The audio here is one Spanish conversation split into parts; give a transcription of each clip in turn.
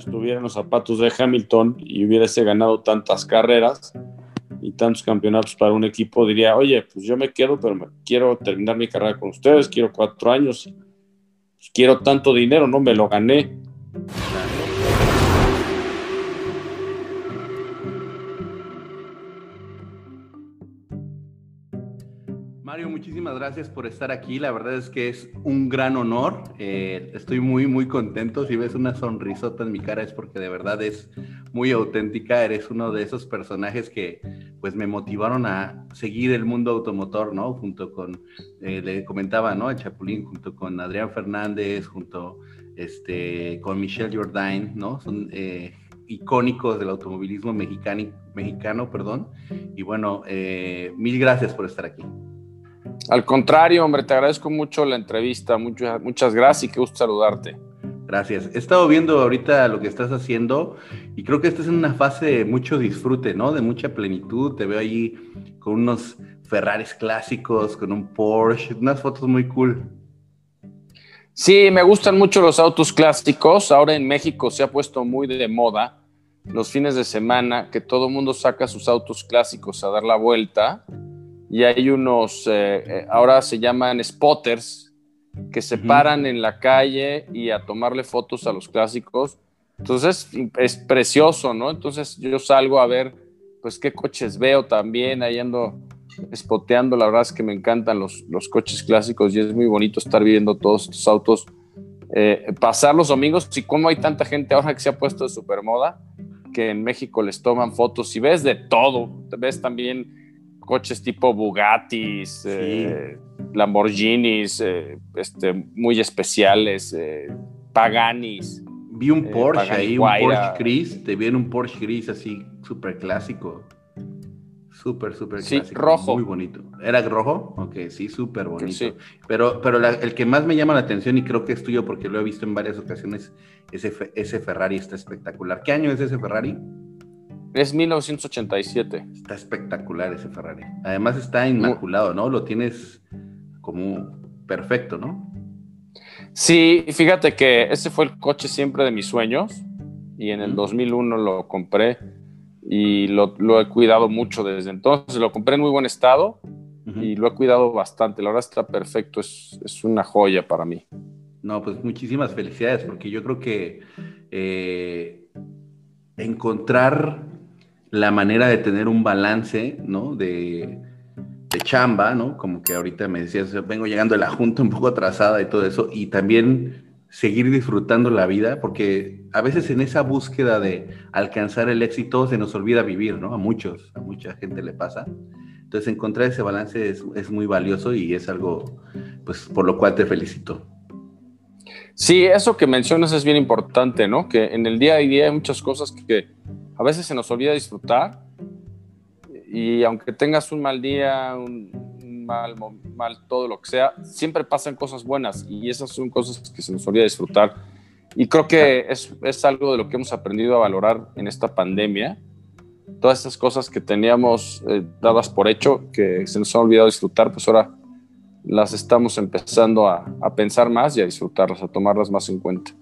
estuviera en los zapatos de Hamilton y hubiese ganado tantas carreras y tantos campeonatos para un equipo, diría, oye, pues yo me quedo, pero me quiero terminar mi carrera con ustedes, quiero cuatro años, pues quiero tanto dinero, no me lo gané. Muchísimas gracias por estar aquí. La verdad es que es un gran honor. Eh, estoy muy, muy contento. Si ves una sonrisota en mi cara es porque de verdad es muy auténtica. Eres uno de esos personajes que pues me motivaron a seguir el mundo automotor, ¿no? Junto con, eh, le comentaba, ¿no? A Chapulín, junto con Adrián Fernández, junto este, con Michelle Jordain, ¿no? Son eh, icónicos del automovilismo mexicano, mexicano perdón. Y bueno, mil gracias por estar aquí. Al contrario, hombre, te agradezco mucho la entrevista, muchas, muchas gracias y qué gusto saludarte. Gracias. He estado viendo ahorita lo que estás haciendo y creo que estás en una fase de mucho disfrute, ¿no? De mucha plenitud. Te veo ahí con unos Ferraris clásicos, con un Porsche, unas fotos muy cool. Sí, me gustan mucho los autos clásicos. Ahora en México se ha puesto muy de moda los fines de semana que todo el mundo saca sus autos clásicos a dar la vuelta y hay unos, eh, eh, ahora se llaman spotters, que se paran en la calle y a tomarle fotos a los clásicos. Entonces es precioso, ¿no? Entonces yo salgo a ver, pues qué coches veo también, ahí ando spoteando, la verdad es que me encantan los, los coches clásicos y es muy bonito estar viendo todos estos autos, eh, pasar los domingos y cómo hay tanta gente ahora que se ha puesto de supermoda, que en México les toman fotos y ves de todo, ves también coches tipo Bugattis, eh, Lamborghinis, eh, este, muy especiales, eh, Paganis. Vi un Porsche ahí, un Porsche gris, te vi en un Porsche gris así, súper clásico. Súper, súper sí, rojo. Muy bonito. ¿Era rojo? Ok, sí, súper bonito. Sí. Pero, pero el que más me llama la atención, y creo que es tuyo porque lo he visto en varias ocasiones, ese, ese Ferrari está espectacular. ¿Qué año es ese Ferrari? Es 1987. Está espectacular ese Ferrari. Además está inmaculado, ¿no? Lo tienes como perfecto, ¿no? Sí, fíjate que ese fue el coche siempre de mis sueños y en el 2001 lo compré y lo, he cuidado mucho desde entonces. Lo compré en muy buen estado y lo he cuidado bastante. La verdad está perfecto, es, es, una joya para mí. No, pues muchísimas felicidades porque yo creo que eh, encontrar la manera de tener un balance, ¿no? De, chamba, ¿no? Como que ahorita me decías, vengo llegando de la junta un poco atrasada y todo eso, y también seguir disfrutando la vida, porque a veces en esa búsqueda de alcanzar el éxito se nos olvida vivir, ¿no? A muchos, a mucha gente le pasa. Entonces encontrar ese balance es, es muy valioso y es algo, pues, por lo cual te felicito. Sí, eso que mencionas es bien importante, ¿no? Que en el día a día hay muchas cosas que a veces se nos olvida disfrutar y aunque tengas un mal día, un mal, mal todo lo que sea, siempre pasan cosas buenas y esas son cosas que se nos olvida disfrutar. Y creo que es, es algo de lo que hemos aprendido a valorar en esta pandemia. Todas esas cosas que teníamos eh, dadas por hecho, que se nos ha olvidado disfrutar, pues ahora las estamos empezando a, a pensar más y a disfrutarlas, a tomarlas más en cuenta.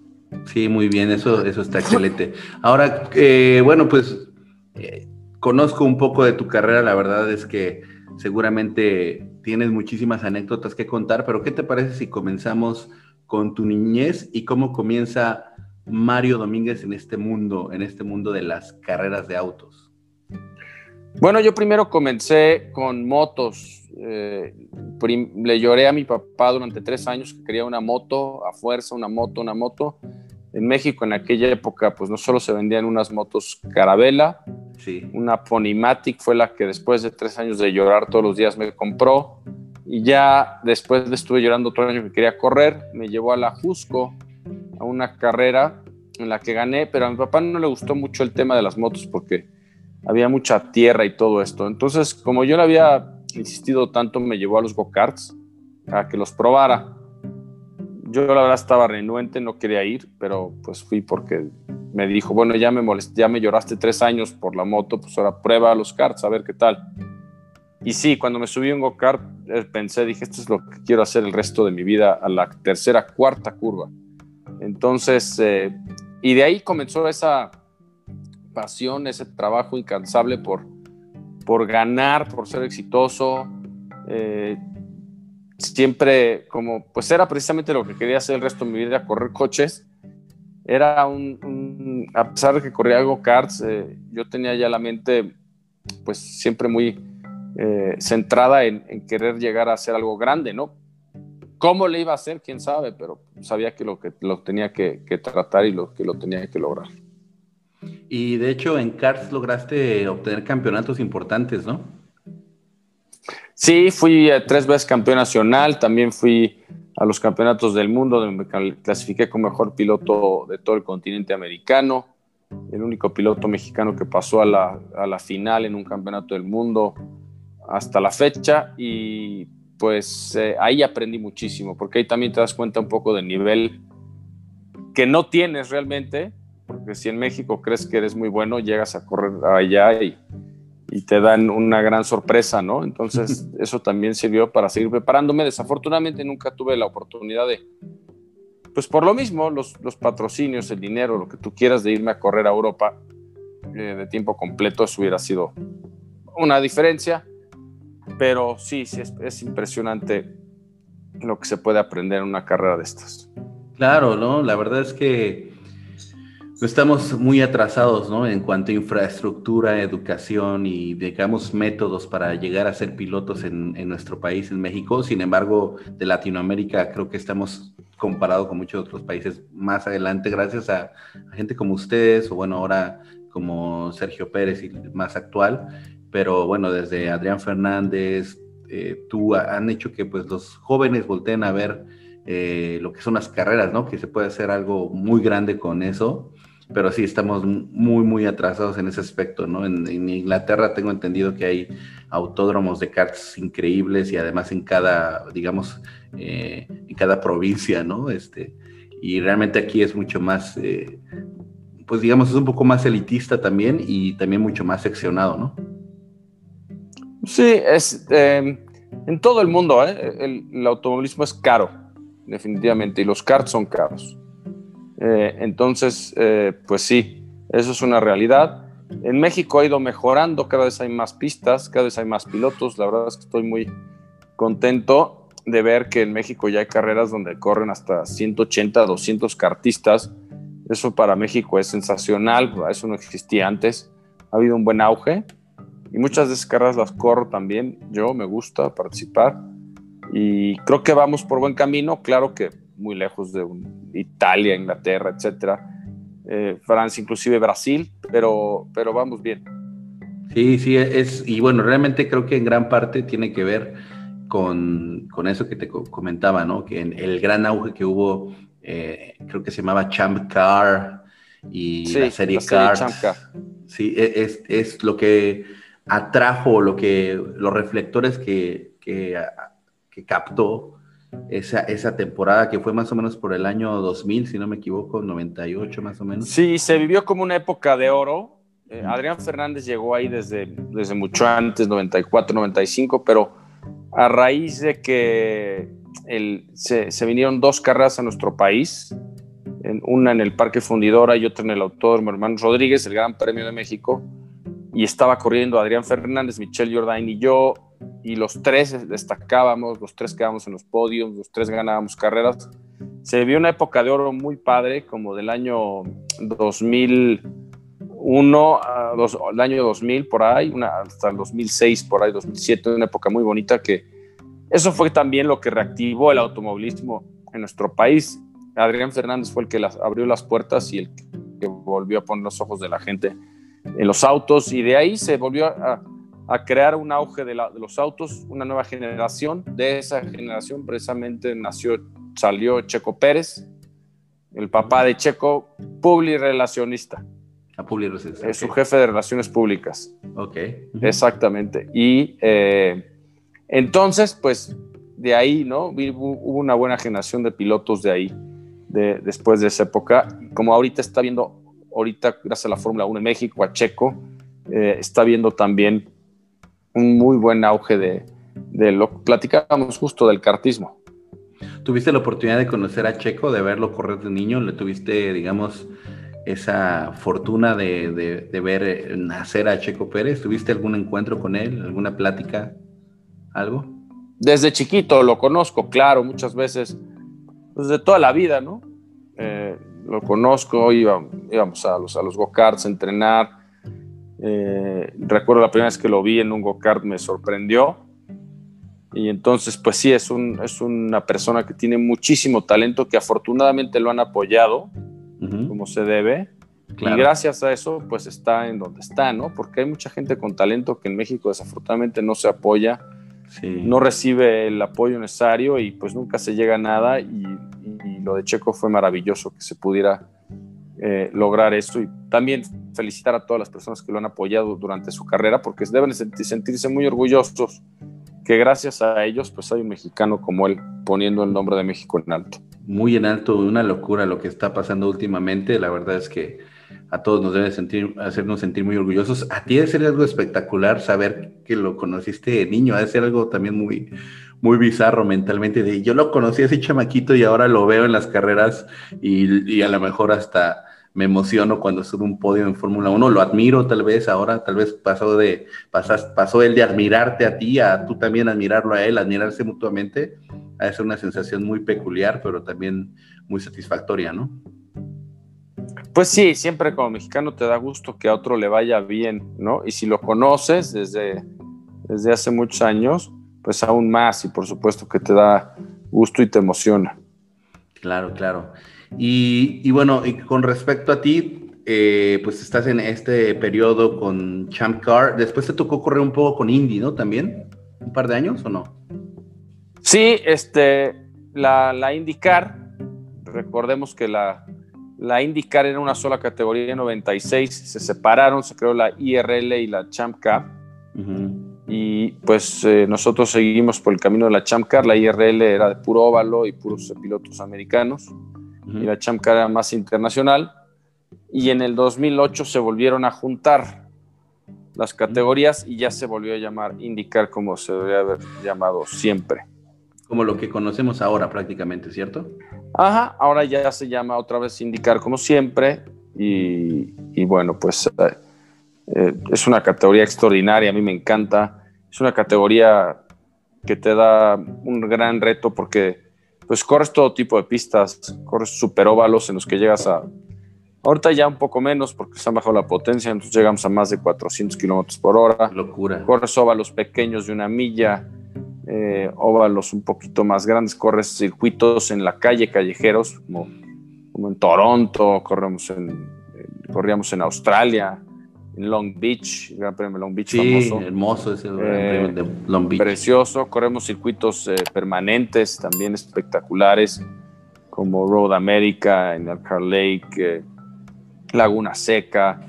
Sí, muy bien, eso, eso está excelente. Ahora, eh, bueno, pues eh, conozco un poco de tu carrera, la verdad es que seguramente tienes muchísimas anécdotas que contar, pero ¿qué te parece si comenzamos con tu niñez y cómo comienza Mario Domínguez en este mundo, en este mundo de las carreras de autos? Bueno, yo primero comencé con motos. Eh, le lloré a mi papá durante tres años que quería una moto, a fuerza, una moto, una moto. En México en aquella época, pues no solo se vendían unas motos Carabela, sí. una Ponymatic fue la que después de tres años de llorar todos los días me compró. Y ya después de estuve llorando otro año que quería correr, me llevó a la Jusco, a una carrera en la que gané, pero a mi papá no le gustó mucho el tema de las motos porque había mucha tierra y todo esto. Entonces, como yo le había insistido tanto, me llevó a los go-karts a que los probara. Yo la verdad estaba renuente, no quería ir, pero pues fui porque me dijo, bueno, ya me molesté, ya me lloraste tres años por la moto, pues ahora prueba los karts, a ver qué tal. Y sí, cuando me subí un go-kart, eh, pensé, dije, esto es lo que quiero hacer el resto de mi vida a la tercera, cuarta curva. Entonces, eh, y de ahí comenzó esa pasión, ese trabajo incansable por, por ganar, por ser exitoso. Eh, siempre como, pues era precisamente lo que quería hacer el resto de mi vida, correr coches. Era un, a pesar de que corría algo karts, eh, yo tenía ya la mente pues siempre muy eh, centrada en, querer llegar a hacer algo grande, ¿no? ¿Cómo le iba a hacer? ¿Quién sabe? Pero sabía que lo, que, lo tenía que, tratar y lo que lo tenía que lograr. Y de hecho en karts lograste obtener campeonatos importantes, ¿no? Sí, fui tres veces campeón nacional, también fui a los campeonatos del mundo, donde me clasifiqué como mejor piloto de todo el continente americano, el único piloto mexicano que pasó a la, final en un campeonato del mundo hasta la fecha y pues eh, ahí aprendí muchísimo, porque ahí también te das cuenta un poco del nivel que no tienes realmente, porque si en México crees que eres muy bueno, llegas a correr allá y y te dan una gran sorpresa, ¿no? Entonces, eso también sirvió para seguir preparándome. Desafortunadamente nunca tuve la oportunidad de, pues por lo mismo, los, patrocinios, el dinero, lo que tú quieras de irme a correr a Europa eh, de tiempo completo, eso hubiera sido una diferencia, pero sí, sí, es, es impresionante lo que se puede aprender en una carrera de estas. Claro, ¿no? La verdad es que Estamos muy atrasados, ¿no? En cuanto a infraestructura, educación y, digamos, métodos para llegar a ser pilotos en, nuestro país, en México. Sin embargo, de Latinoamérica creo que estamos comparado con muchos otros países más adelante, gracias a, gente como ustedes, o bueno, ahora como Sergio Pérez y más actual. Pero bueno, desde Adrián Fernández, eh, tú han hecho que pues los jóvenes volteen a ver eh, lo que son las carreras, ¿no? Que se puede hacer algo muy grande con eso pero sí estamos muy, muy atrasados en ese aspecto, ¿no? En, Inglaterra tengo entendido que hay autódromos de karts increíbles y además en cada, digamos, eh, en cada provincia, ¿no? Este, y realmente aquí es mucho más, eh, pues digamos, es un poco más elitista también y también mucho más seccionado, ¿no? Sí, es em, en todo el mundo, ¿eh? el, el automovilismo es caro, definitivamente, y los karts son caros. Eh, entonces, eh, pues sí, eso es una realidad. En México ha ido mejorando, cada vez hay más pistas, cada vez hay más pilotos. La verdad es que estoy muy contento de ver que en México ya hay carreras donde corren hasta 180, 200 cartistas. Eso para México es sensacional, eso no existía antes. Ha habido un buen auge y muchas de esas carreras las corro también. Yo me gusta participar y creo que vamos por buen camino. Claro que muy lejos de Italia, Inglaterra, etcétera, eh, Francia, inclusive Brasil, pero, pero vamos bien. Sí, sí, es, y bueno, realmente creo que en gran parte tiene que ver con, con eso que te comentaba, ¿no? Que en el gran auge que hubo, eh, creo que se llamaba Champ Car y la serie Car. Sí, e, es, es, lo que atrajo, lo que, los reflectores que, que, que captó esa, esa temporada que fue más o menos por el año 2000, si no me equivoco, 98 más o menos. Sí, se vivió como una época de oro. Eh, Adrián Fernández llegó ahí desde, desde mucho antes, 94, 95, pero a raíz de que el, se, se, vinieron dos carreras a nuestro país, en, una en el Parque Fundidora y otra en el Autódromo Hermanos Rodríguez, el Gran Premio de México, y estaba corriendo Adrián Fernández, Michelle Jordain y yo, y los tres destacábamos, los tres quedábamos en los podios, los tres ganábamos carreras. Se vio una época de oro muy padre, como del año 2001, el año 2000 por ahí, una, hasta el 2006 por ahí, 2007, una época muy bonita que eso fue también lo que reactivó el automovilismo en nuestro país. Adrián Fernández fue el que las, abrió las puertas y el que volvió a poner los ojos de la gente en los autos y de ahí se volvió a a crear un auge de, los autos, una nueva generación. De esa generación precisamente nació, salió Checo Pérez, el papá de Checo, publirelacionista. A Es su jefe de relaciones públicas. Ok. Exactamente. Y eh, entonces, pues de ahí, ¿no? Hubo una buena generación de pilotos de ahí, de, después de esa época. Como ahorita está viendo, ahorita gracias a la Fórmula 1 en México, a Checo, eh, está viendo también un muy buen auge de, de lo platicábamos justo del cartismo. ¿Tuviste la oportunidad de conocer a Checo, de verlo correr de niño? ¿Le tuviste, digamos, esa fortuna de, ver eh, nacer a Checo Pérez? ¿Tuviste algún encuentro con él, alguna plática, algo? Desde chiquito lo conozco, claro, muchas veces, desde pues, toda la vida, ¿no? Eh, lo conozco, íbamos, a los, a los go-karts a entrenar. Eh, recuerdo la primera vez que lo vi en un go-kart, me sorprendió. Y entonces, pues sí, es, un, es una persona que tiene muchísimo talento, que afortunadamente lo han apoyado como se debe. Y gracias a eso, pues está en donde está, ¿no? Porque hay mucha gente con talento que en México desafortunadamente no se apoya, no recibe el apoyo necesario y pues nunca se llega a nada. Y, lo de Checo fue maravilloso que se pudiera eh, lograr esto. Y también felicitar a todas las personas que lo han apoyado durante su carrera, porque deben sentirse muy orgullosos que gracias a ellos, pues hay un mexicano como él poniendo el nombre de México en alto muy en alto, una locura lo que está pasando últimamente. La verdad es que a todos nos debe sentir, hacernos sentir muy orgullosos. A ti debe ser algo espectacular saber que lo conociste de niño, debe ser algo también muy, muy bizarro mentalmente. De, yo lo conocí ese chamaquito y ahora lo veo en las carreras y, y a lo mejor hasta me emociono cuando sube un podio en Fórmula 1, lo admiro tal vez ahora, tal vez pasó de, pasas, pasó el de admirarte a ti, a tú también admirarlo a él, admirarse mutuamente, ser una sensación muy peculiar, pero también muy satisfactoria, ¿no? Pues sí, siempre como mexicano te da gusto que a otro le vaya bien, ¿no? Y si lo conoces desde, desde hace muchos años, pues aún más y por supuesto que te da gusto y te emociona. Claro, claro. Y, bueno, y con respecto a ti, eh, pues estás en este periodo con Champ Car. Después te tocó correr un poco con Indy, ¿no? También, un par de años o no? Sí, este, la, la IndyCar, recordemos que la, la IndyCar era una sola categoría en 96, se separaron, se creó la IRL y la Champ Car. Y pues eh, nosotros seguimos por el camino de la Champ Car, la IRL era de puro óvalo y puros pilotos americanos y la Champ era más internacional. Y en el 2008 se volvieron a juntar las categorías y ya se volvió a llamar IndyCar como se debería haber llamado siempre. Como lo que conocemos ahora prácticamente, ¿cierto? Ajá, ahora ya se llama otra vez IndyCar como siempre y, bueno, pues eh, eh, es una categoría extraordinaria, a mí me encanta, es una categoría que te da un gran reto porque pues corres todo tipo de pistas, corres superóvalos en los que llegas a, ahorita ya un poco menos porque se han bajado la potencia, entonces llegamos a más de 400 kilómetros por hora. Locura. Corres óvalos pequeños de una milla, eh, óvalos un poquito más grandes, corres circuitos en la calle, callejeros, como, como en Toronto, corremos en, corríamos en Australia, Long Beach, el Gran Premio Long Beach sí, hermoso ese Gran Premio eh, de Long Beach. Precioso, corremos circuitos eh, permanentes, también espectaculares, como Road America, en Elkhart Lake, eh, Laguna Seca,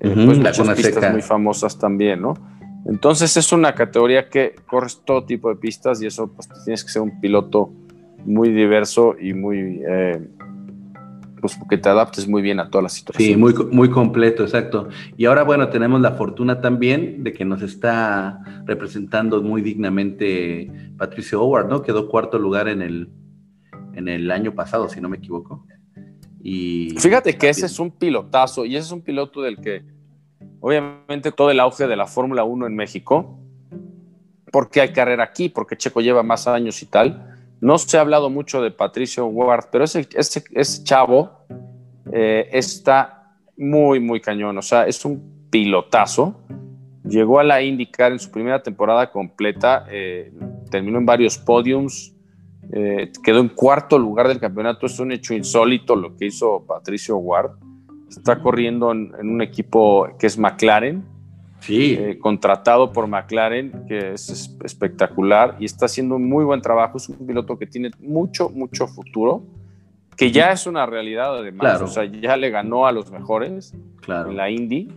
pues muchas pistas muy famosas también, ¿no? Entonces es una categoría que corres todo tipo de pistas y eso pues tienes que ser un piloto muy diverso y muy pues que te adaptes muy bien a todas las situaciones. Sí, muy, muy completo, exacto. Y ahora, bueno, tenemos la fortuna también de que nos está representando muy dignamente Patricio Howard, ¿no? Quedó cuarto lugar en el, en el año pasado, si no me equivoco. Y Fíjate que ese es un pilotazo y ese es un piloto del que, obviamente, todo el auge de la Fórmula 1 en México, porque hay carrera aquí, porque Checo lleva más años y tal no se ha hablado mucho de Patricio Ward, pero ese, ese, chavo eh, está muy, muy cañón. O sea, es un pilotazo. Llegó a la IndyCar en su primera temporada completa, eh, terminó en varios podiums, eh, quedó en cuarto lugar del campeonato. Es un hecho insólito lo que hizo Patricio Ward. Está corriendo en un equipo que es McLaren, Sí. Eh, contratado por McLaren, que es espectacular y está haciendo un muy buen trabajo. Es un piloto que tiene mucho, mucho futuro, que ya es una realidad además. O sea, ya le ganó a los mejores en la Indy.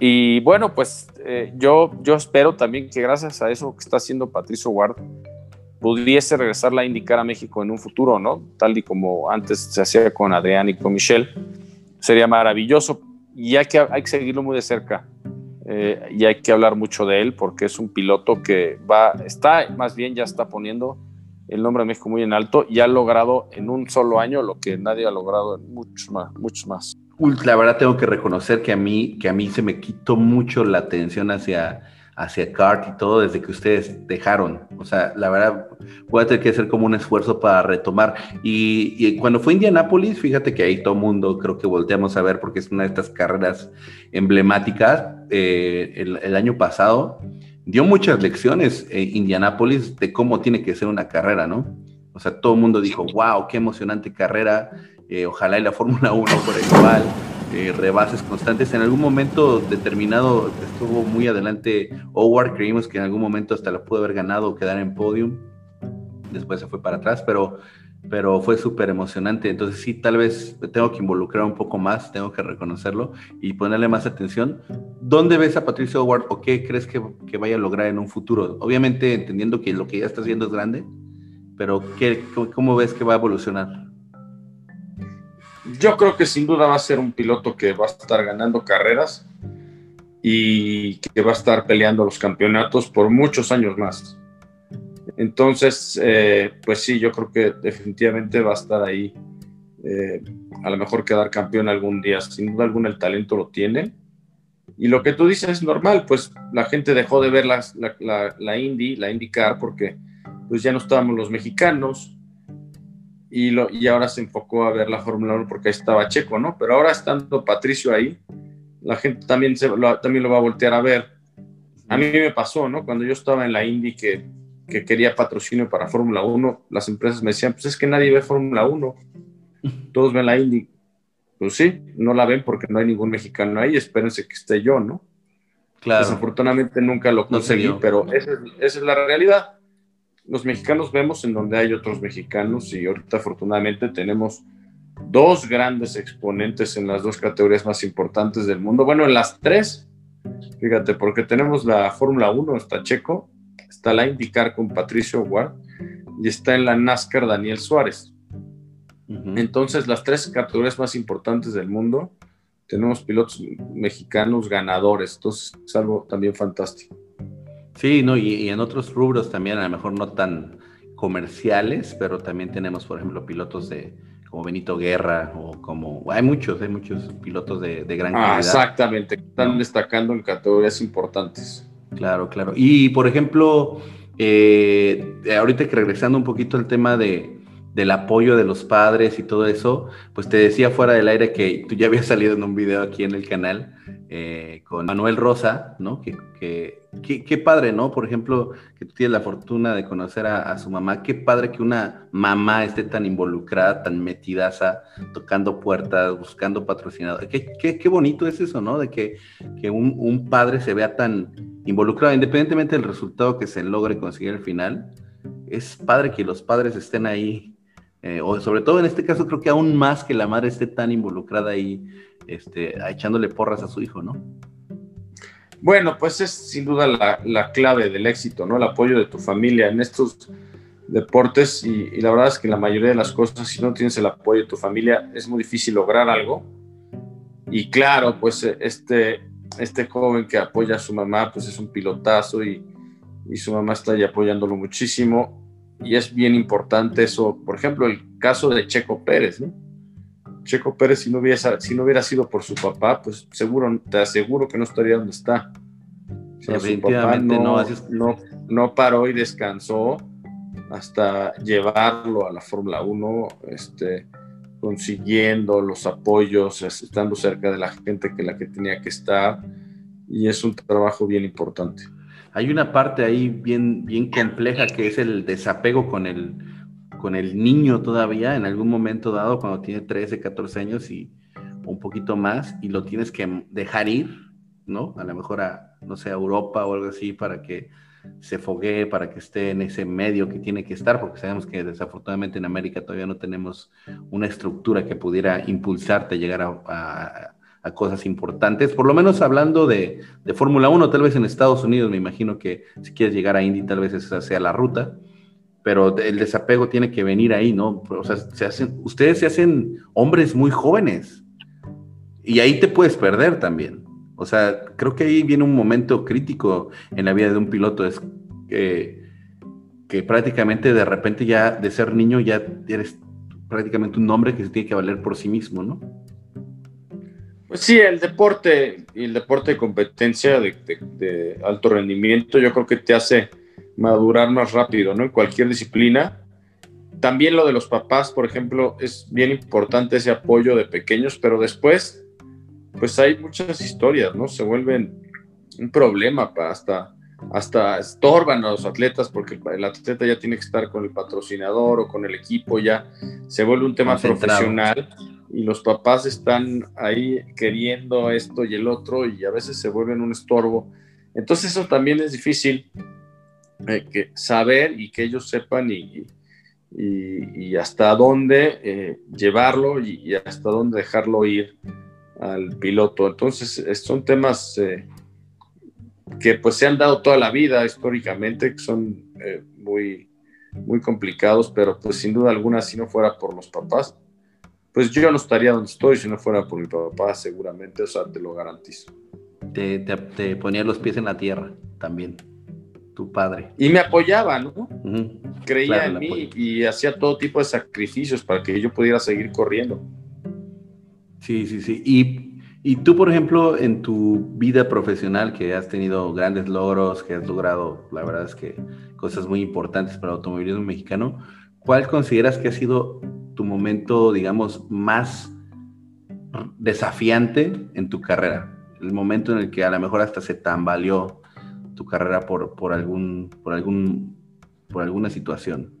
Y bueno, pues eh, yo, yo espero también que gracias a eso que está haciendo Patricio Ward, pudiese regresar la IndyCar a México en un futuro, ¿no? Tal y como antes se hacía con Adrián y con Michelle. Sería maravilloso y hay que, hay que seguirlo muy de cerca eh, y hay que hablar mucho de él porque es un piloto que va, está, más bien ya está poniendo el nombre de México muy en alto y ha logrado en un solo año lo que nadie ha logrado en muchos más. Muchos más. la verdad tengo que reconocer que a mí, que a mí se me quitó mucho la atención hacia, hacia CART y todo desde que ustedes dejaron. O sea, la verdad, voy a tener que hacer como un esfuerzo para retomar. Y, cuando fue Indianápolis, fíjate que ahí todo mundo creo que volteamos a ver porque es una de estas carreras emblemáticas. Eh, el, año pasado dio muchas lecciones en Indianápolis de cómo tiene que ser una carrera, ¿no? O sea, todo el mundo dijo, wow, qué emocionante carrera eh, ojalá y la Fórmula 1 por igual, eh, rebases constantes. En algún momento determinado estuvo muy adelante Howard, creímos que en algún momento hasta la pudo haber ganado o quedar en podium. Después se fue para atrás, pero, pero fue súper emocionante. Entonces sí, tal vez tengo que involucrar un poco más, tengo que reconocerlo y ponerle más atención. ¿Dónde ves a Patricio Howard o qué crees que, que vaya a lograr en un futuro? Obviamente entendiendo que lo que ya está haciendo es grande, pero ¿qué, ¿cómo ves que va a evolucionar? Yo creo que sin duda va a ser un piloto que va a estar ganando carreras y que va a estar peleando los campeonatos por muchos años más. Entonces, eh, pues sí, yo creo que definitivamente va a estar ahí. Eh, a lo mejor quedar campeón algún día. Sin duda alguna el talento lo tiene. Y lo que tú dices es normal, pues la gente dejó de ver la, la, la Indy, la IndyCar, porque pues ya no estábamos los mexicanos, y, lo, y ahora se enfocó a ver la Fórmula 1 porque ahí estaba Checo, ¿no? Pero ahora estando Patricio ahí, la gente también, se, lo, también lo va a voltear a ver. A mí me pasó, ¿no? Cuando yo estaba en la Indy que, que quería patrocinio para Fórmula 1, las empresas me decían, pues es que nadie ve Fórmula 1, todos ven la Indy. Pues sí, no la ven porque no hay ningún mexicano ahí, espérense que esté yo, ¿no? Claro. Desafortunadamente nunca lo conseguí, pero esa esa es la realidad los mexicanos vemos en donde hay otros mexicanos y ahorita afortunadamente tenemos dos grandes exponentes en las dos categorías más importantes del mundo. Bueno, en las tres, fíjate, porque tenemos la Fórmula 1, está Checo, está la IndyCar con Patricio Ward y está en la NASCAR Daniel Suárez. Entonces, las tres categorías más importantes del mundo, tenemos pilotos mexicanos ganadores. Entonces, es algo también fantástico. Sí, no, y, en otros rubros también, a lo mejor no tan comerciales, pero también tenemos, por ejemplo, pilotos de como Benito Guerra o como hay muchos, hay muchos pilotos de, gran ah, calidad. Exactamente, están destacando en categorías importantes. Claro, claro. Y por ejemplo, eh, ahorita que regresando un poquito al tema de, del apoyo de los padres y todo eso, pues te decía fuera del aire que tú ya habías salido en un video aquí en el canal eh, con Manuel Rosa, ¿no? Que, qué padre, ¿no? Por ejemplo, que tú tienes la fortuna de conocer a, su mamá, qué padre que una mamá esté tan involucrada, tan metidaza, tocando puertas, buscando patrocinadores. Qué, qué, bonito es eso, ¿no? De que, que un, un, padre se vea tan involucrado, independientemente del resultado que se logre conseguir al final. Es padre que los padres estén ahí eh, o sobre todo en este caso creo que aún más que la madre esté tan involucrada ahí, este, echándole porras a su hijo, ¿no? Bueno, pues es sin duda la, clave del éxito, ¿no? El apoyo de tu familia en estos deportes y, la verdad es que la mayoría de las cosas, si no tienes el apoyo de tu familia, es muy difícil lograr algo. Y claro, pues este, este joven que apoya a su mamá, pues es un pilotazo y, y su mamá está ahí apoyándolo muchísimo y es bien importante eso. Por ejemplo, el caso de Checo Pérez, ¿no? Checo Pérez, si no hubiera, si no hubiera sido por su papá, pues seguro, te aseguro que no estaría donde está. no, no, no, paró y descansó hasta llevarlo a la Fórmula 1, este, consiguiendo los apoyos, estando cerca de la gente que la que tenía que estar, y es un trabajo bien importante hay una parte ahí bien, bien compleja que es el desapego con el, con el niño todavía en algún momento dado cuando tiene 13, 14 años y un poquito más y lo tienes que dejar ir, ¿no? A lo mejor a, no sé, a Europa o algo así para que se foguee, para que esté en ese medio que tiene que estar, porque sabemos que desafortunadamente en América todavía no tenemos una estructura que pudiera impulsarte a llegar a a cosas importantes, por lo menos hablando de, de Fórmula 1, tal vez en Estados Unidos, me imagino que si quieres llegar a Indy, tal vez esa sea la ruta, pero el desapego tiene que venir ahí, ¿no? O sea, se hacen, ustedes se hacen hombres muy jóvenes y ahí te puedes perder también. O sea, creo que ahí viene un momento crítico en la vida de un piloto, es que, que prácticamente de repente ya de ser niño ya eres prácticamente un hombre que se tiene que valer por sí mismo, ¿no? Pues sí, el deporte y el deporte de competencia de, alto rendimiento yo creo que te hace madurar más rápido, ¿no? En cualquier disciplina. También lo de los papás, por ejemplo, es bien importante ese apoyo de pequeños, pero después, pues hay muchas historias, ¿no? Se vuelven un problema para hasta hasta estorban a los atletas porque el atleta ya tiene que estar con el patrocinador o con el equipo, ya se vuelve un tema profesional y los papás están ahí queriendo esto y el otro y a veces se vuelven un estorbo. Entonces eso también es difícil eh, que saber y que ellos sepan y, y, hasta dónde eh, llevarlo y, hasta dónde dejarlo ir al piloto. Entonces son temas... Eh, que pues se han dado toda la vida históricamente, que son muy, muy complicados, pero pues sin duda alguna si no fuera por los papás, pues yo no estaría donde estoy si no fuera por mi papá, seguramente, o sea, te lo garantizo. Te, te, ponía los pies en la tierra también, tu padre. Y me apoyaba, ¿no? Creía en mí y hacía todo tipo de sacrificios para que yo pudiera seguir corriendo. Sí, sí, sí. Y y tú, por ejemplo, en tu vida profesional, que has tenido grandes logros, que has logrado, la verdad es que cosas muy importantes para el automovilismo mexicano, ¿cuál consideras que ha sido tu momento, digamos, más desafiante en tu carrera? El momento en el que a lo mejor hasta se tambaleó tu carrera por, por, algún, por, algún, por alguna situación.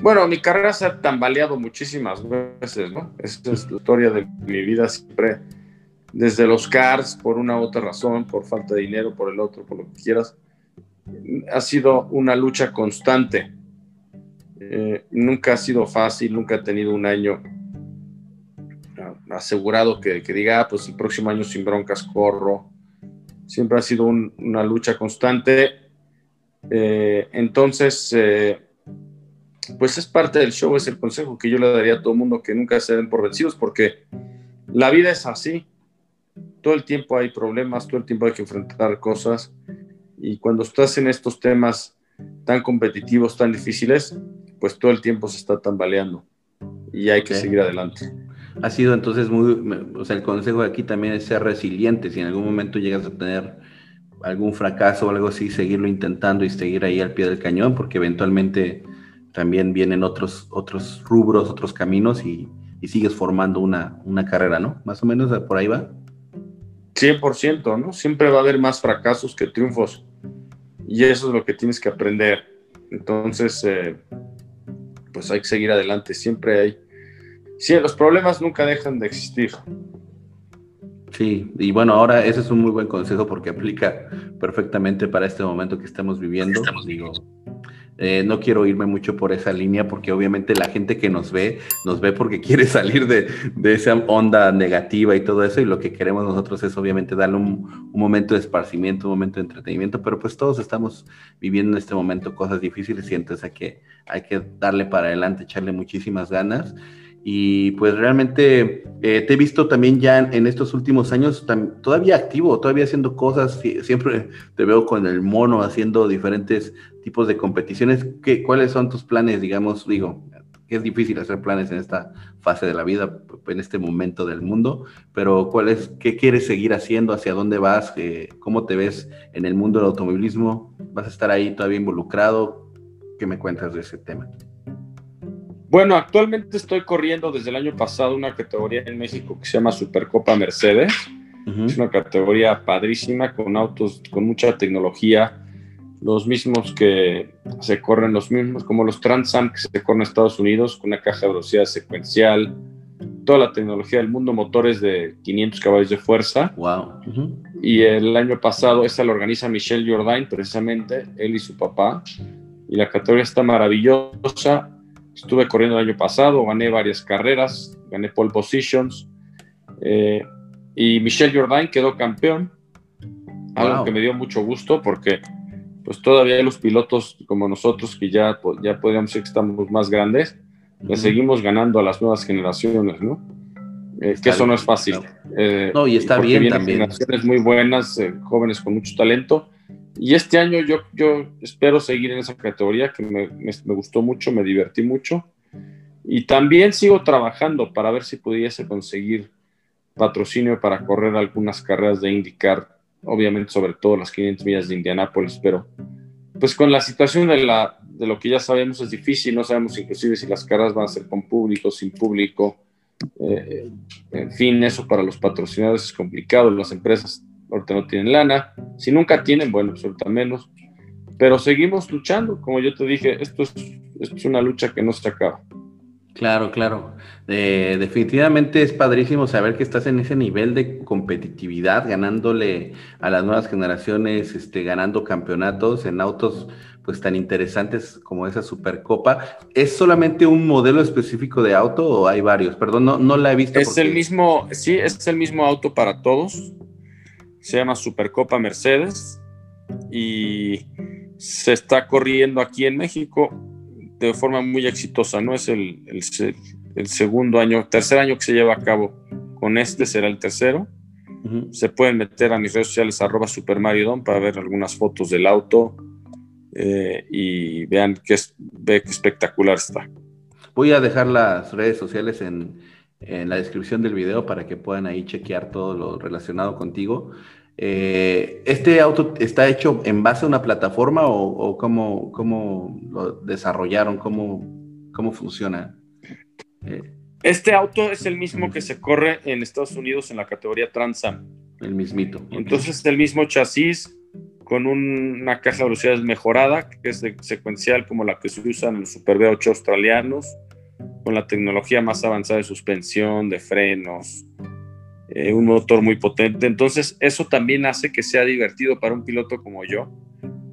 Bueno, mi carrera se ha tambaleado muchísimas veces, ¿no? Esa es la historia de mi vida siempre, desde los cars, por una u otra razón, por falta de dinero, por el otro, por lo que quieras. Ha sido una lucha constante. Eh, nunca ha sido fácil, nunca he tenido un año asegurado que, diga, ah, pues el próximo año sin broncas corro. Siempre ha sido una lucha constante. Eh, entonces, eh, pues es parte del show, es el consejo que yo le daría a todo mundo que nunca se den por vencidos, porque la vida es así. Todo el tiempo hay problemas, todo el tiempo hay que enfrentar cosas. Y cuando estás en estos temas tan competitivos, tan difíciles, pues todo el tiempo se está tambaleando y hay que seguir adelante. Ha sido entonces muy, o sea, el consejo de aquí también es ser resiliente. Si en algún momento llegas a tener algún fracaso o algo así, seguirlo intentando y seguir ahí al pie del cañón, porque eventualmente también vienen otros, otros rubros, otros caminos y, sigues formando una, una, carrera, ¿no? Más o menos por ahí va. 100%, ¿no? Siempre va a haber más fracasos que triunfos y eso es lo que tienes que aprender. Entonces, eh, pues hay que seguir adelante, siempre hay... Sí, los problemas nunca dejan de existir. Sí, y bueno, ahora ese es un muy buen consejo porque aplica perfectamente para este momento que estamos viviendo. Estamos Digo, eh, no quiero irme mucho por esa línea porque obviamente la gente que nos ve, nos ve porque quiere salir de, esa onda negativa y todo eso y lo que queremos nosotros es obviamente darle un, momento de esparcimiento, un momento de entretenimiento, pero pues todos estamos viviendo en este momento cosas difíciles y entonces que, hay que darle para adelante, echarle muchísimas ganas. Y pues realmente eh, te he visto también ya en, estos últimos años todavía activo, todavía haciendo cosas. Siempre te veo con el mono haciendo diferentes tipos de competiciones. ¿Qué, ¿Cuáles son tus planes, digamos? Digo, es difícil hacer planes en esta fase de la vida, en este momento del mundo, pero ¿cuál es, ¿qué quieres seguir haciendo? ¿Hacia dónde vas? Eh, ¿Cómo te ves en el mundo del automovilismo? ¿Vas a estar ahí todavía involucrado? ¿Qué me cuentas de ese tema? Bueno, actualmente estoy corriendo desde el año pasado una categoría en México que se llama Supercopa Mercedes. Es una categoría padrísima con autos con mucha tecnología, los mismos que se corren, los mismos como los Transam que se corren en Estados Unidos con una caja de velocidad secuencial, toda la tecnología del mundo, motores de 500 caballos de fuerza. Wow. Y el año pasado esa la organiza Michel Jourdain, precisamente, él y su papá. Y la categoría está maravillosa Estuve corriendo el año pasado, gané varias carreras, gané pole positions. Eh, y Michel Jourdain quedó campeón, algo que me dio mucho gusto porque pues todavía los pilotos como nosotros que ya, ya podríamos decir que estamos más grandes, le seguimos ganando a las nuevas generaciones, ¿no? Eh, que eso no es fácil. Eh, no, y está bien también. Generaciones muy buenas, jóvenes con mucho talento, y este año yo, yo espero seguir en esa categoría que me, gustó mucho, me divertí mucho. Y también sigo trabajando para ver si pudiese conseguir patrocinio para correr algunas carreras de IndyCar, obviamente sobre todo las 500 millas de Indianápolis, pero pues con la situación de, la, de lo que ya sabemos es difícil, no sabemos inclusive si las carreras van a ser con público, sin público, eh, en fin, eso para los patrocinadores es complicado, las empresas ahorita no tienen lana, si nunca tienen, bueno, pues menos, pero seguimos luchando, como yo te dije, esto es, esto es una lucha que no se acaba. Claro, claro. definitivamente es padrísimo saber que estás en ese nivel de competitividad, ganándole a las nuevas generaciones, este, ganando campeonatos en autos pues tan interesantes como esa Supercopa. ¿Es solamente un modelo específico de auto o hay varios? Perdón, no, no la he visto. Es el mismo, sí, es el mismo auto para todos. Se llama Supercopa Mercedes y se está corriendo aquí en México de forma muy exitosa, ¿no? Es el, el, segundo año, tercer año que se lleva a cabo. Con este será el tercero. Se pueden meter a mis redes sociales arroba supermaridon para ver algunas fotos del auto eh, y vean qué, ve qué espectacular está. Voy a dejar las redes sociales en, en la descripción del video para que puedan ahí chequear todo lo relacionado contigo. Eh, ¿Este auto está hecho en base a una plataforma o, cómo, lo desarrollaron? ¿Cómo, cómo funciona? Eh, este auto es el mismo que se corre en Estados Unidos en la categoría Transam. El mismito. Entonces es el mismo chasis con una caja de velocidades mejorada, que es secuencial como la que se usa en los Super V8 australianos, con la tecnología más avanzada de suspensión, de frenos, eh, un motor muy potente. Entonces, eso también hace que sea divertido para un piloto como yo.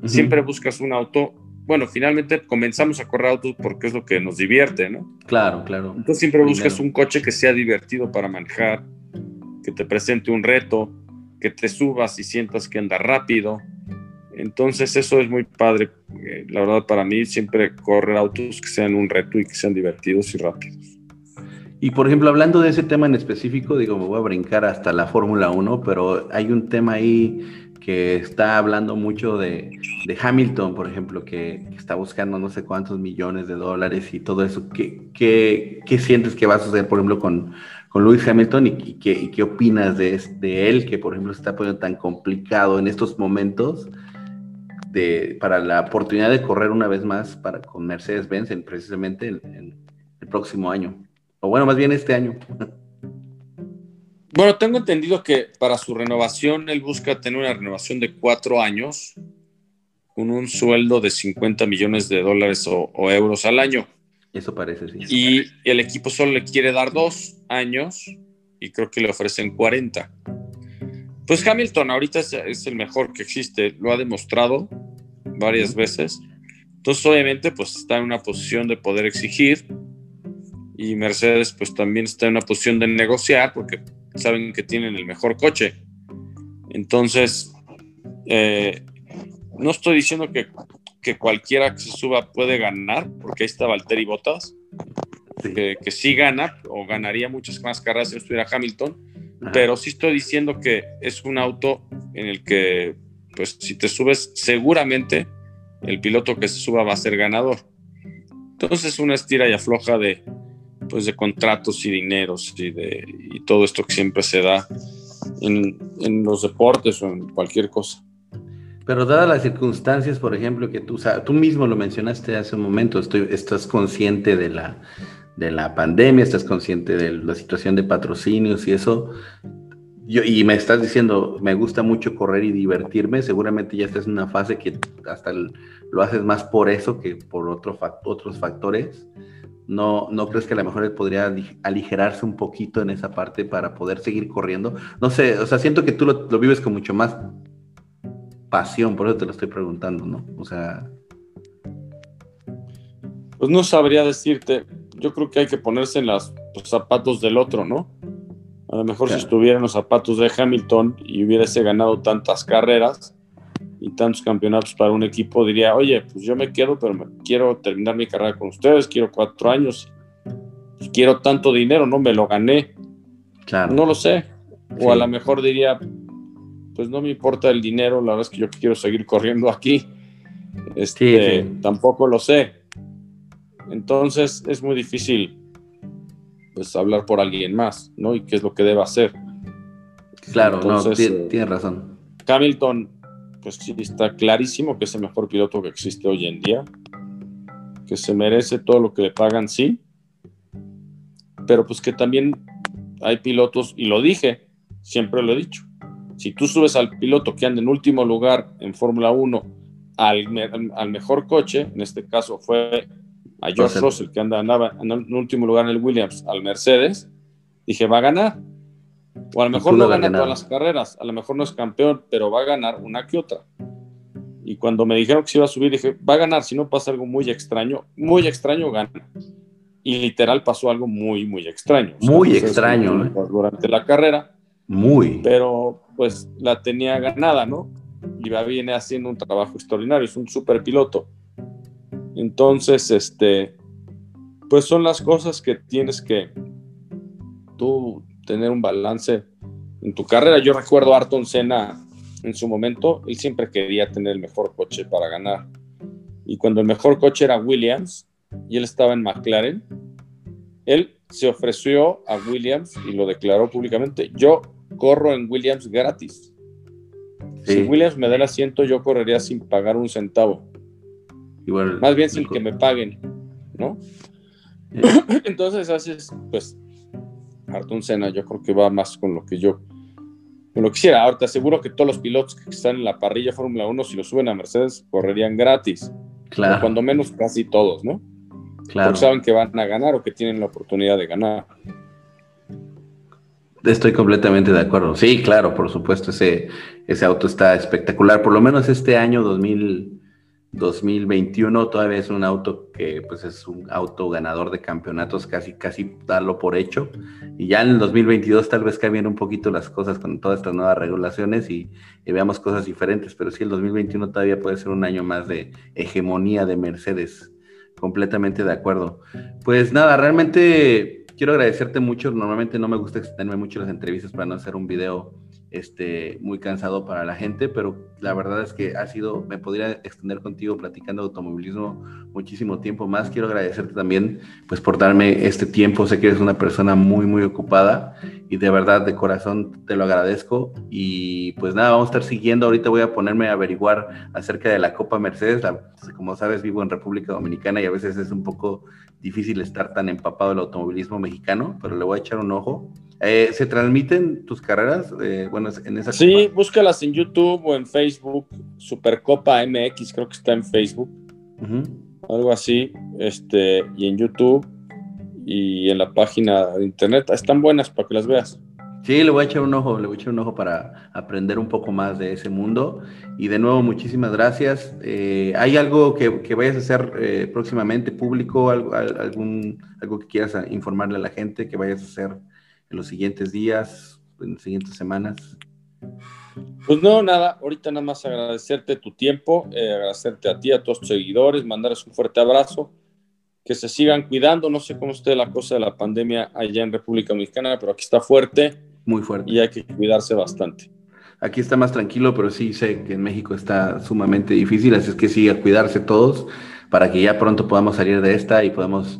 Siempre buscas un auto. Bueno, finalmente comenzamos a correr autos porque es lo que nos divierte, ¿no? Claro, claro. Entonces, siempre buscas un coche que sea divertido para manejar, que te presente un reto, que te subas y sientas que anda rápido. Entonces, eso es muy padre. Eh, la verdad, para mí, siempre correr autos que sean un reto y que sean divertidos y rápidos. Y por ejemplo, hablando de ese tema en específico, digo, me voy a brincar hasta la Fórmula 1, pero hay un tema ahí que está hablando mucho de, Hamilton, por ejemplo, que, está buscando no sé cuántos millones de dólares y todo eso. ¿Qué, qué, sientes que va a suceder, por ejemplo, con, con Lewis Hamilton y, qué, qué, opinas de, de él, que por ejemplo se está poniendo tan complicado en estos momentos? De, para la oportunidad de correr una vez más para, con Mercedes-Benz precisamente en el próximo año bueno, más bien este año. Bueno, tengo entendido que para su renovación él busca tener una renovación de cuatro años con un sueldo de 50 millones de dólares o, euros al año. Eso parece, sí. Y el equipo solo le quiere dar dos años y creo que le ofrecen 40. Pues Hamilton ahorita es, el mejor que existe, lo ha demostrado varias veces. Entonces obviamente pues está en una posición de poder exigir y Mercedes pues también está en una posición de negociar porque saben que tienen el mejor coche. Entonces, eh, no estoy diciendo que, que, cualquiera que se suba puede ganar, porque ahí está Valtteri Bottas, que, que, sí gana o ganaría muchas más carreras si estuviera Hamilton, pero sí estoy diciendo que es un auto en el que, pues si te subes, seguramente el piloto que se suba va a ser ganador. Entonces, una estira y afloja de, pues de contratos y dineros y de y todo esto que siempre se da en, en, los deportes o en cualquier cosa. Pero dadas las circunstancias, por ejemplo, que tú, tú mismo lo mencionaste hace un momento, estoy, estás consciente de la, de la pandemia, estás consciente de la situación de patrocinios y eso, yo, y me estás diciendo, me gusta mucho correr y divertirme, seguramente ya estás en una fase que hasta lo haces más por eso que por otro, otros factores. ¿No, ¿No crees que a lo mejor podría aligerarse un poquito en esa parte para poder seguir corriendo? No sé, o sea, siento que tú lo, vives con mucho más pasión, por eso te lo estoy preguntando, ¿no? O sea... Pues no sabría decirte, yo creo que hay que ponerse en los zapatos del otro, ¿no? A lo mejor si estuviera en los zapatos de Hamilton y hubiese ganado tantas carreras, y tantos campeonatos para un equipo, diría, oye, pues yo me quedo, pero quiero terminar mi carrera con ustedes, quiero cuatro años, pues quiero tanto dinero, no me lo gané. Claro. No lo sé. O a lo mejor diría, pues no me importa el dinero, la verdad es que yo quiero seguir corriendo aquí. Este, tampoco lo sé. Entonces es muy difícil pues hablar por alguien más, ¿no? Y qué es lo que debe hacer. Claro, no, tiene, tiene razón. Hamilton, pues sí, está clarísimo que es el mejor piloto que existe hoy en día, que se merece todo lo que le pagan, sí, pero pues que también hay pilotos, y lo dije, siempre lo he dicho, si tú subes al piloto que anda en último lugar en Fórmula 1 al, al, mejor coche, en este caso fue a George Russell, que anda, andaba en último lugar en el Williams, al Mercedes, dije, va a ganar. O a lo mejor no gana todas las carreras, a lo mejor no es campeón, pero va a ganar una que otra. Y cuando me dijeron que se iba a subir, dije, va a ganar, si no pasa algo muy extraño, muy extraño gana. Y literal pasó algo muy, muy extraño. Muy extraño. ¿eh? Durante la carrera. Muy. Pero pues la tenía ganada, ¿no? Y va, viene haciendo un trabajo extraordinario, es un super piloto. Entonces, este, pues son las cosas que tienes que tú tener un balance en tu carrera. Yo recuerdo a Ayrton Senna en su momento, él siempre quería tener el mejor coche para ganar. Y cuando el mejor coche era Williams y él estaba en McLaren, él se ofreció a Williams y lo declaró públicamente, yo corro en Williams gratis. Si Williams me da el asiento, yo correría sin pagar un centavo. Más bien sin que me paguen, ¿no? Entonces haces, pues, Artun Senna, yo creo que va más con lo que yo con lo quisiera. Ahora te aseguro que todos los pilotos que están en la parrilla Fórmula 1, si lo suben a Mercedes, correrían gratis. Claro. cuando menos casi todos, ¿no? Claro. Porque saben que van a ganar o que tienen la oportunidad de ganar. Estoy completamente de acuerdo. Sí, claro, por supuesto, ese, ese auto está espectacular. Por lo menos este año 2000, 2021 todavía es un auto que pues es un auto ganador de campeonatos, casi, casi darlo por hecho. Y ya en el 2022 tal vez cambien un poquito las cosas con todas estas nuevas regulaciones y, y veamos cosas diferentes. Pero sí, el 2021 todavía puede ser un año más de hegemonía de Mercedes. Completamente de acuerdo. Pues nada, realmente quiero agradecerte mucho. Normalmente no me gusta extenderme mucho las entrevistas para no hacer un video este, muy cansado para la gente, pero la verdad es que ha sido, me podría extender contigo platicando de automovilismo muchísimo tiempo más. Quiero agradecerte también, pues, por darme este tiempo. Sé que eres una persona muy, muy ocupada y de verdad, de corazón, te lo agradezco. Y pues nada, vamos a estar siguiendo. Ahorita voy a ponerme a averiguar acerca de la Copa Mercedes. como sabes, vivo en República Dominicana y a veces es un poco difícil estar tan empapado del automovilismo mexicano, pero le voy a echar un ojo. Eh, ¿Se transmiten tus carreras? Eh, bueno, en esa Sí, búscalas en YouTube o en Facebook. Supercopa MX, creo que está en Facebook. Algo así. Este, y en YouTube y en la página de internet. Están buenas para que las veas. Sí, le voy a echar un ojo, le voy a echar un ojo para aprender un poco más de ese mundo. Y de nuevo, muchísimas gracias. Eh, ¿Hay algo que, vayas a hacer eh, próximamente público? Algo, algún, ¿Algo que quieras informarle a la gente que vayas a hacer en los siguientes días, en las siguientes semanas? Pues no, nada, ahorita nada más agradecerte tu tiempo, eh, agradecerte a ti, a todos tus seguidores, mandarles un fuerte abrazo que se sigan cuidando. No sé cómo esté la cosa de la pandemia allá en República Dominicana, pero aquí está fuerte. Muy fuerte. Y hay que cuidarse bastante. Aquí está más tranquilo, pero sí sé que en México está sumamente difícil, así es que sí, a cuidarse todos para que ya pronto podamos salir de esta y podamos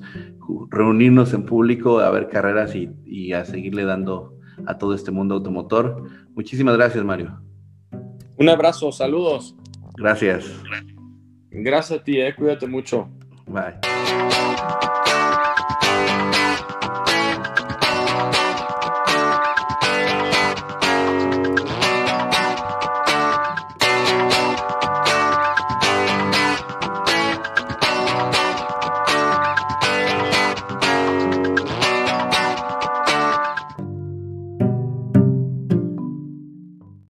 reunirnos en público a ver carreras y, y a seguirle dando a todo este mundo automotor. Muchísimas gracias, Mario. Un abrazo, saludos. Gracias. Gracias a ti, eh, cuídate mucho. Bye.